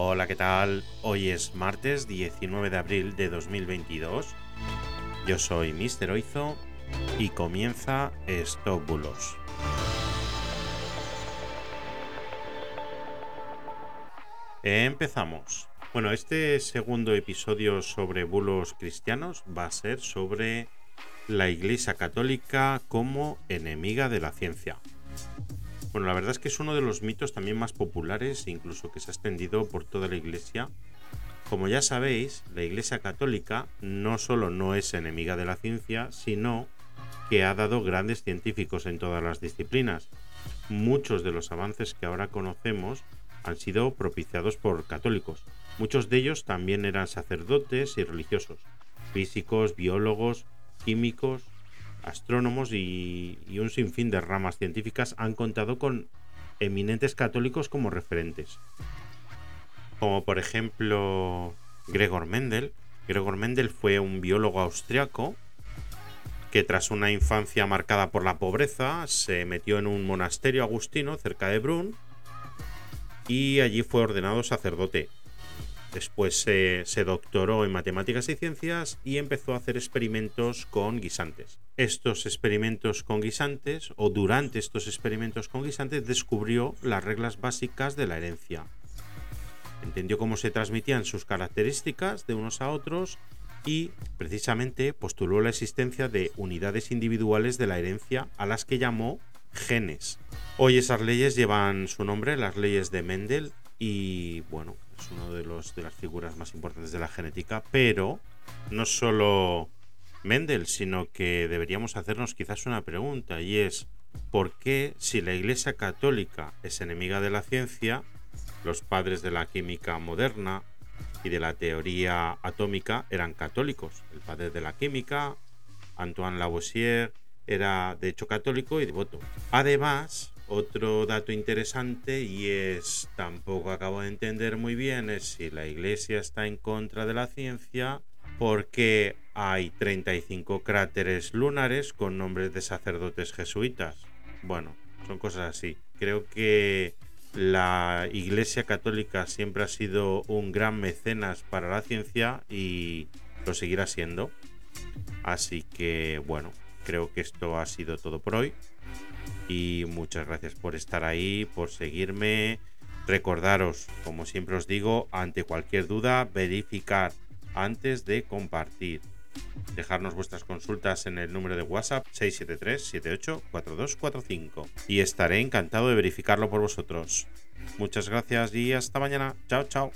Hola, ¿qué tal? Hoy es martes 19 de abril de 2022. Yo soy Mr. Oizo y comienza Stop Bulos. Empezamos. Bueno, este segundo episodio sobre bulos cristianos va a ser sobre la Iglesia Católica como enemiga de la ciencia. Bueno, la verdad es que es uno de los mitos también más populares, incluso que se ha extendido por toda la Iglesia. Como ya sabéis, la Iglesia Católica no solo no es enemiga de la ciencia, sino que ha dado grandes científicos en todas las disciplinas. Muchos de los avances que ahora conocemos han sido propiciados por católicos. Muchos de ellos también eran sacerdotes y religiosos, físicos, biólogos, químicos, astrónomos y, un sinfín de ramas científicas han contado con eminentes católicos como referentes. Como por ejemplo Gregor Mendel. Gregor Mendel fue un biólogo austriaco que tras una infancia marcada por la pobreza se metió en un monasterio agustino cerca de Brunn y allí fue ordenado sacerdote. Después se, doctoró en matemáticas y ciencias y empezó a hacer experimentos con guisantes. Estos experimentos con guisantes, o durante estos experimentos con guisantes, descubrió las reglas básicas de la herencia. Entendió cómo se transmitían sus características de unos a otros y precisamente postuló la existencia de unidades individuales de la herencia a las que llamó genes. Hoy esas leyes llevan su nombre, las leyes de Mendel, y bueno, es uno de, de las figuras más importantes de la genética, pero no solo Mendel, sino que deberíamos hacernos quizás una pregunta y es, ¿por qué si la Iglesia Católica es enemiga de la ciencia, los padres de la química moderna y de la teoría atómica eran católicos? El padre de la química, Antoine Lavoisier, era de hecho católico y devoto. Además, otro dato interesante y es, tampoco acabo de entender muy bien, es si la iglesia está en contra de la ciencia porque hay 35 cráteres lunares con nombres de sacerdotes jesuitas. Bueno, son cosas así. Creo que la Iglesia Católica siempre ha sido un gran mecenas para la ciencia y lo seguirá siendo. Así que bueno, creo que esto ha sido todo por hoy. Y muchas gracias por estar ahí, por seguirme. Recordaros, como siempre os digo, ante cualquier duda, verificar antes de compartir. Dejarnos vuestras consultas en el número de WhatsApp 673-784245 y estaré encantado de verificarlo por vosotros. Muchas gracias y hasta mañana. Chao, chao.